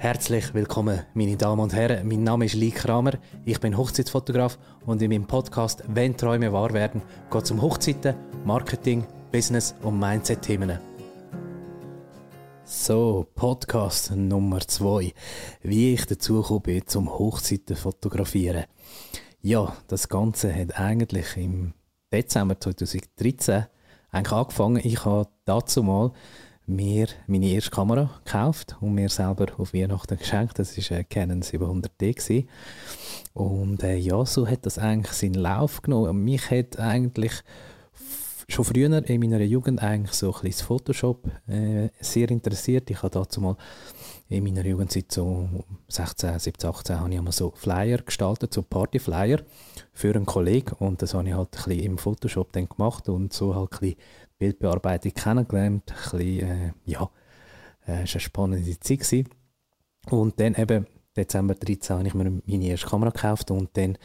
Herzlich willkommen, meine Damen und Herren. Mein Name ist Lee Kramer. Ich bin Hochzeitsfotograf und in meinem Podcast Wenn Träume wahr werden, geht es um Hochzeiten, Marketing, Business und Mindset-Themen. So, Podcast Nummer zwei. Wie ich dazu bin zum Hochzeiten fotografieren. Ja, das Ganze hat eigentlich im Dezember 2013 eigentlich angefangen. Ich habe dazu mal mir meine erste Kamera gekauft und mir selber auf Weihnachten geschenkt. Das war Canon 700D. Gewesen. Und äh, ja, so hat das eigentlich seinen Lauf genommen. Mich hat eigentlich schon früher in meiner Jugend eigentlich so ein bisschen Photoshop äh, sehr interessiert. Ich habe dazu mal in meiner Jugendzeit so 16, 17, 18 habe ich einmal so Flyer gestaltet, so Partyflyer für einen Kollegen und das habe ich halt ein bisschen im Photoshop dann gemacht und so halt ein bisschen Bildbearbeitung kennengelernt. Ein bisschen, äh, ja, äh, es war eine spannende Zeit. Gewesen. Und dann eben, Dezember 2013 habe ich mir meine erste Kamera gekauft und dann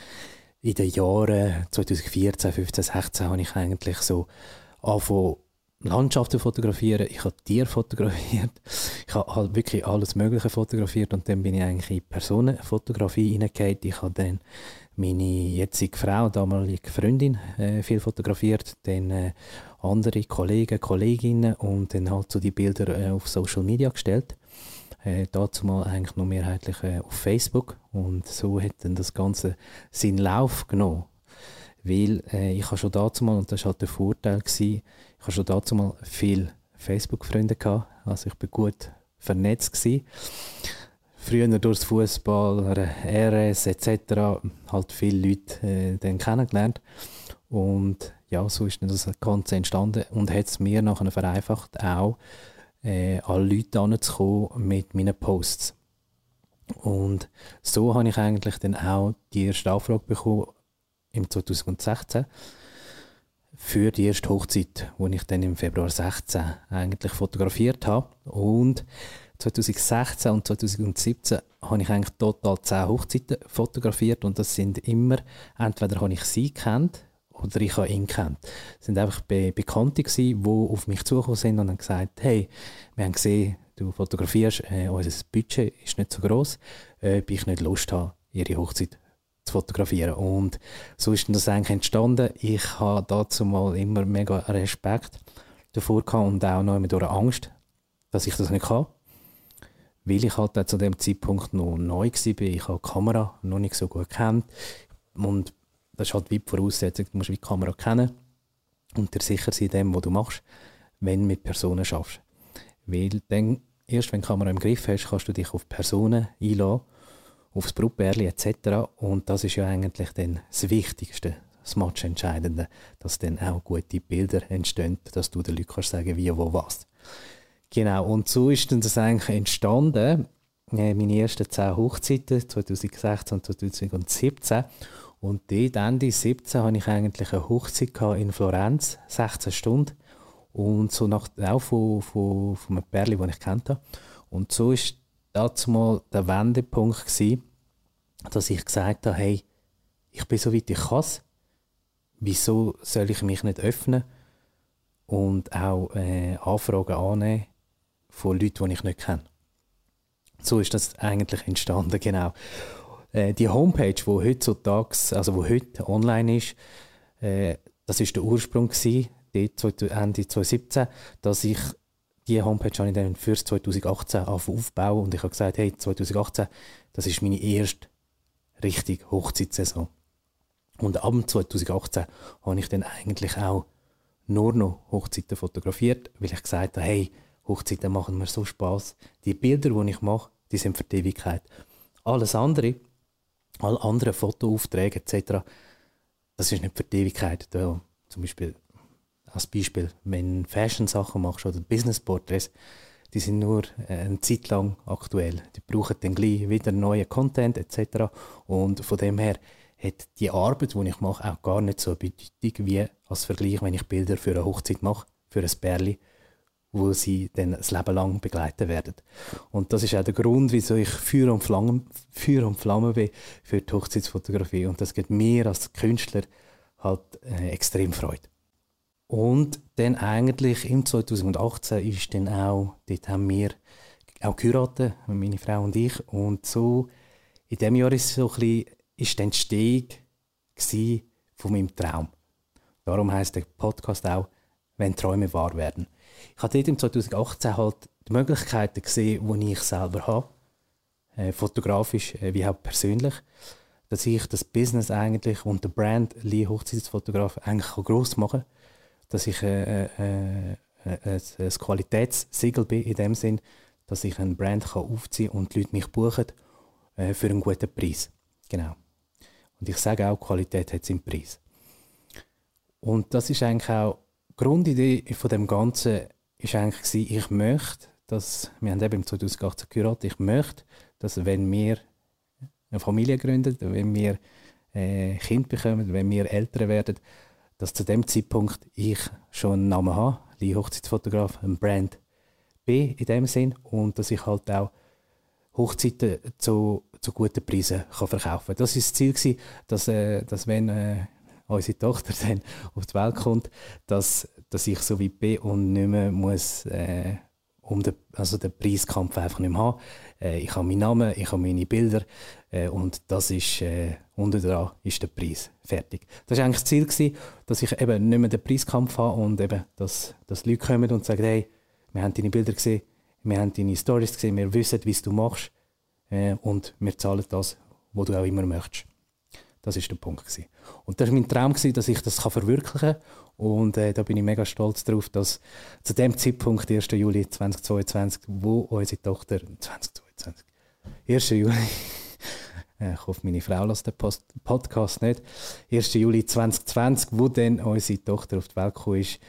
in den Jahren 2014, 15, 16 habe ich eigentlich so angefangen, Landschaften fotografieren, ich habe Tiere fotografiert, ich habe halt wirklich alles Mögliche fotografiert und dann bin ich eigentlich in Personenfotografie hineingegangen. Ich habe dann meine jetzige Frau, damalige Freundin, äh, viel fotografiert, dann äh, andere Kollegen, Kolleginnen und dann halt so die Bilder äh, auf Social Media gestellt. Äh, dazu mal eigentlich noch mehrheitlich äh, auf Facebook und so hat dann das Ganze seinen Lauf genommen. Weil äh, ich habe schon dazu mal, und das war halt der Vorteil, gewesen, ich habe schon dazu mal viele Facebook-Freunde gehabt, also ich bin gut vernetzt gewesen. Früher durchs Fußball, RS etc. halt viele Leute äh, dann kennengelernt und ja, so ist dann das Ganze entstanden und hat es mir nachher vereinfacht, auch äh, alle Leute anzukommen mit meinen Posts. Und so habe ich eigentlich dann auch die erste Anfrage bekommen im 2016 für die erste Hochzeit, die ich dann im Februar 16 eigentlich fotografiert habe. Und 2016 und 2017 habe ich eigentlich total 10 Hochzeiten fotografiert und das sind immer, entweder habe ich sie kennt oder ich habe ihn kennt. Es sind einfach Be Bekannte die auf mich zugekommen sind und haben gesagt, hey, wir haben gesehen, du fotografierst, äh, unser Budget ist nicht so groß, äh, ich nicht Lust habe, ihre Hochzeit zu fotografieren. Und so ist das eigentlich entstanden. Ich habe dazu mal immer mega Respekt davor gehabt und auch noch immer durch Angst, dass ich das nicht kann. Weil ich halt zu dem Zeitpunkt noch neu war. Ich habe die Kamera noch nicht so gut kennt. Und das ist halt wie die Voraussetzung, du musst die Kamera kennen und dir sicher sein dem, was du machst, wenn du mit Personen schaffst. Weil dann, erst wenn du die Kamera im Griff hast, kannst du dich auf Personen einladen, aufs Brutbärli etc. Und das ist ja eigentlich dann das Wichtigste, das Match-Entscheidende, dass dann auch gute Bilder entstehen, dass du den Leuten kannst sagen, wie, wo, was. Genau, und so ist dann das eigentlich entstanden, äh, meine ersten zehn Hochzeiten, 2016 und 2017. Und dort Ende 17 hatte ich eigentlich eine Hochzeit in Florenz, 16 Stunden. Und so nach, auch von, von, von einem Pärchen, das ich kannte. Und so war dazu mal der Wendepunkt gewesen, dass ich gesagt habe, hey, ich bin so weit ich kann. Wieso soll ich mich nicht öffnen und auch äh, Anfragen annehmen von Leuten, die ich nicht kenne? So ist das eigentlich entstanden, genau. Äh, die Homepage, die heutzutage, also wo heute online ist, äh, das ist der Ursprung gewesen, Ende 2017, dass ich die Homepage habe ich dann fürs 2018 aufbauen und ich habe gesagt, hey, 2018, das ist meine erste richtige Hochzeitssaison. Und ab 2018 habe ich dann eigentlich auch nur noch Hochzeiten fotografiert, weil ich gesagt habe, hey, Hochzeiten machen mir so Spaß. Die Bilder, die ich mache, die sind für die Ewigkeit. Alles andere alle anderen Fotoaufträge etc., das ist nicht für die Ewigkeit. Da, zum Beispiel, als Beispiel, wenn Fashion-Sachen machst oder Business-Porträts, die sind nur äh, eine Zeit lang aktuell. Die brauchen dann gleich wieder neuen Content etc. Und von dem her hat die Arbeit, die ich mache, auch gar nicht so eine Bedeutung wie als Vergleich, wenn ich Bilder für eine Hochzeit mache, für ein Pärchen wo sie dann das Leben lang begleiten werden. Und das ist auch der Grund, wieso ich Feuer und Flamme, Feuer und Flamme bin für die Hochzeitsfotografie. Und das gibt mir als Künstler halt äh, extrem Freude. Und dann eigentlich im 2018 ist dann auch, dort haben wir auch geheiratet, meine Frau und ich. Und so in dem Jahr ist so ein bisschen, ist die Entstehung von meinem Traum. Darum heißt der Podcast auch, wenn Träume wahr werden. Ich hatte dort im 2018 halt die Möglichkeiten gesehen, die ich selber habe, äh, fotografisch äh, wie auch persönlich, dass ich das Business eigentlich und der Brand Lee Hochzeitsfotograf eigentlich groß machen kann, dass ich äh, äh, äh, ein Qualitätssiegel bin in dem Sinn, dass ich ein Brand kann aufziehen und die Leute mich buchen äh, für einen guten Preis. Genau. Und ich sage auch, Qualität hat seinen Preis. Und das ist eigentlich auch Grundidee von dem Ganzen ist eigentlich ich möchte, dass, wir haben eben im 2018 geheiratet, ich möchte, dass wenn wir eine Familie gründen, wenn wir äh, Kind bekommen, wenn wir Eltern werden, dass zu dem Zeitpunkt ich schon einen Namen habe, Lee Hochzeitsfotograf, ein Brand bin in dem Sinn und dass ich halt auch Hochzeiten zu, zu guten Preisen kann verkaufen kann. Das war das Ziel, gewesen, dass, äh, dass wenn äh, unsere Tochter dann auf die Welt kommt, dass, dass ich so weit bin und nicht mehr muss, äh, um den, also den Preiskampf einfach nicht mehr haben. Äh, ich habe meinen Namen, ich habe meine Bilder äh, und das ist, äh, unten dran ist der Preis. Fertig. Das war eigentlich das Ziel, gewesen, dass ich eben nicht mehr den Preiskampf habe und eben, dass, dass Leute kommen und sagen, hey, wir haben deine Bilder gesehen, wir haben deine Stories gesehen, wir wissen, wie du machst äh, und wir zahlen das, was du auch immer möchtest. Das ist der Punkt gewesen. Und das war mein Traum gewesen, dass ich das kann verwirklichen kann. Und äh, da bin ich mega stolz darauf, dass zu dem Zeitpunkt, 1. Juli 2022, wo unsere Tochter 2022, 1. Juli ich hoffe, meine Frau lässt den Post Podcast nicht. 1. Juli 2020, wo dann unsere Tochter auf die Welt ist,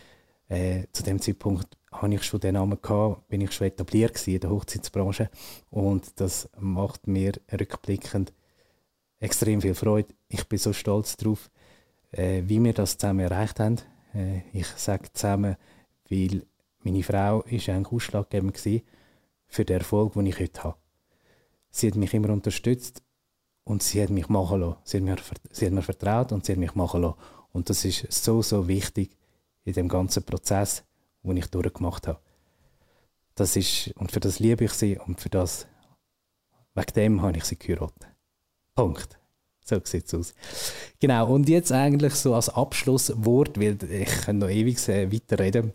äh, zu dem Zeitpunkt hatte ich schon den Namen gehabt, bin ich schon etabliert in der Hochzeitsbranche und das macht mir rückblickend extrem viel Freude. Ich bin so stolz darauf, äh, wie wir das zusammen erreicht haben. Äh, ich sage zusammen, weil meine Frau ist eigentlich ausschlaggebend für den Erfolg, den ich heute habe. Sie hat mich immer unterstützt und sie hat mich machen lassen. Sie hat mir, sie hat mir vertraut und sie hat mich machen lassen. Und das ist so, so wichtig in dem ganzen Prozess, den ich durchgemacht habe. Das ist, und für das liebe ich sie und für das, wegen dem habe ich sie geheiratet. Punkt. So sieht es aus. Genau, und jetzt eigentlich so als Abschlusswort, weil ich kann noch ewig äh, weiterreden.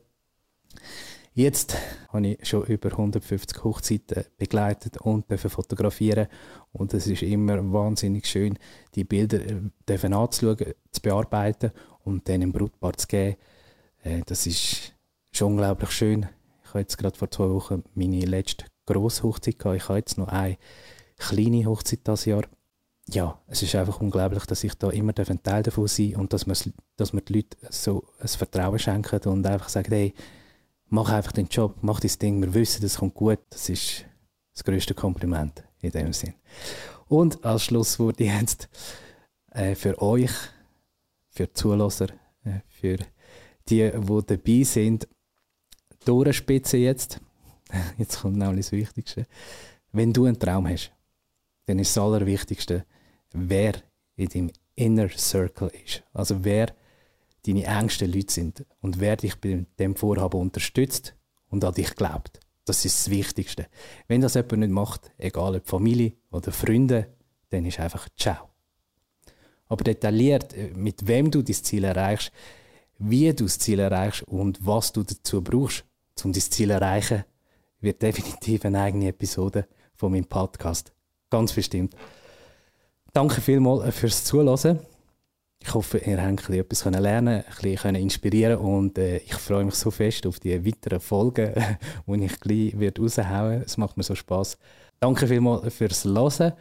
Jetzt habe ich schon über 150 Hochzeiten begleitet und fotografieren und es ist immer wahnsinnig schön, die Bilder äh, dürfen anzuschauen, zu bearbeiten und dann im Brutpaar zu geben. Äh, das ist schon unglaublich schön. Ich habe jetzt gerade vor zwei Wochen meine letzte grosse Hochzeit gehabt. Ich habe jetzt noch eine kleine Hochzeit dieses Jahr. Ja, es ist einfach unglaublich, dass ich da immer ein Teil davon sein und dass dass man die Leute so ein Vertrauen schenkt und einfach sagt, hey, mach einfach den Job, mach dein Ding, wir wissen, das kommt gut. Das ist das größte Kompliment in dem Sinn. Und als Schlusswort jetzt äh, für euch, für die Zulasser, äh, für die, die dabei sind, durchspitze jetzt. Jetzt kommt nämlich das Wichtigste. Wenn du einen Traum hast, dann ist das Allerwichtigste, wer in deinem Inner Circle ist. Also wer deine engsten Leute sind und wer dich bei dem Vorhaben unterstützt und an dich glaubt. Das ist das Wichtigste. Wenn das jemand nicht macht, egal ob Familie oder Freunde, dann ist einfach ciao. Aber detailliert, äh, mit wem du das Ziel erreichst, wie du das Ziel erreichst und was du dazu brauchst, um das Ziel zu erreichen, wird definitiv eine eigene Episode von meinem Podcast. Ganz bestimmt. Danke vielmals fürs Zuhören. Ich hoffe, ihr habt etwas lernen ein bisschen inspirieren und äh, ich freue mich so fest auf die weiteren Folgen, die ich gleich raushauen Es macht mir so Spaß. Danke vielmals fürs Hören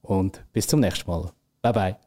und bis zum nächsten Mal. Bye bye.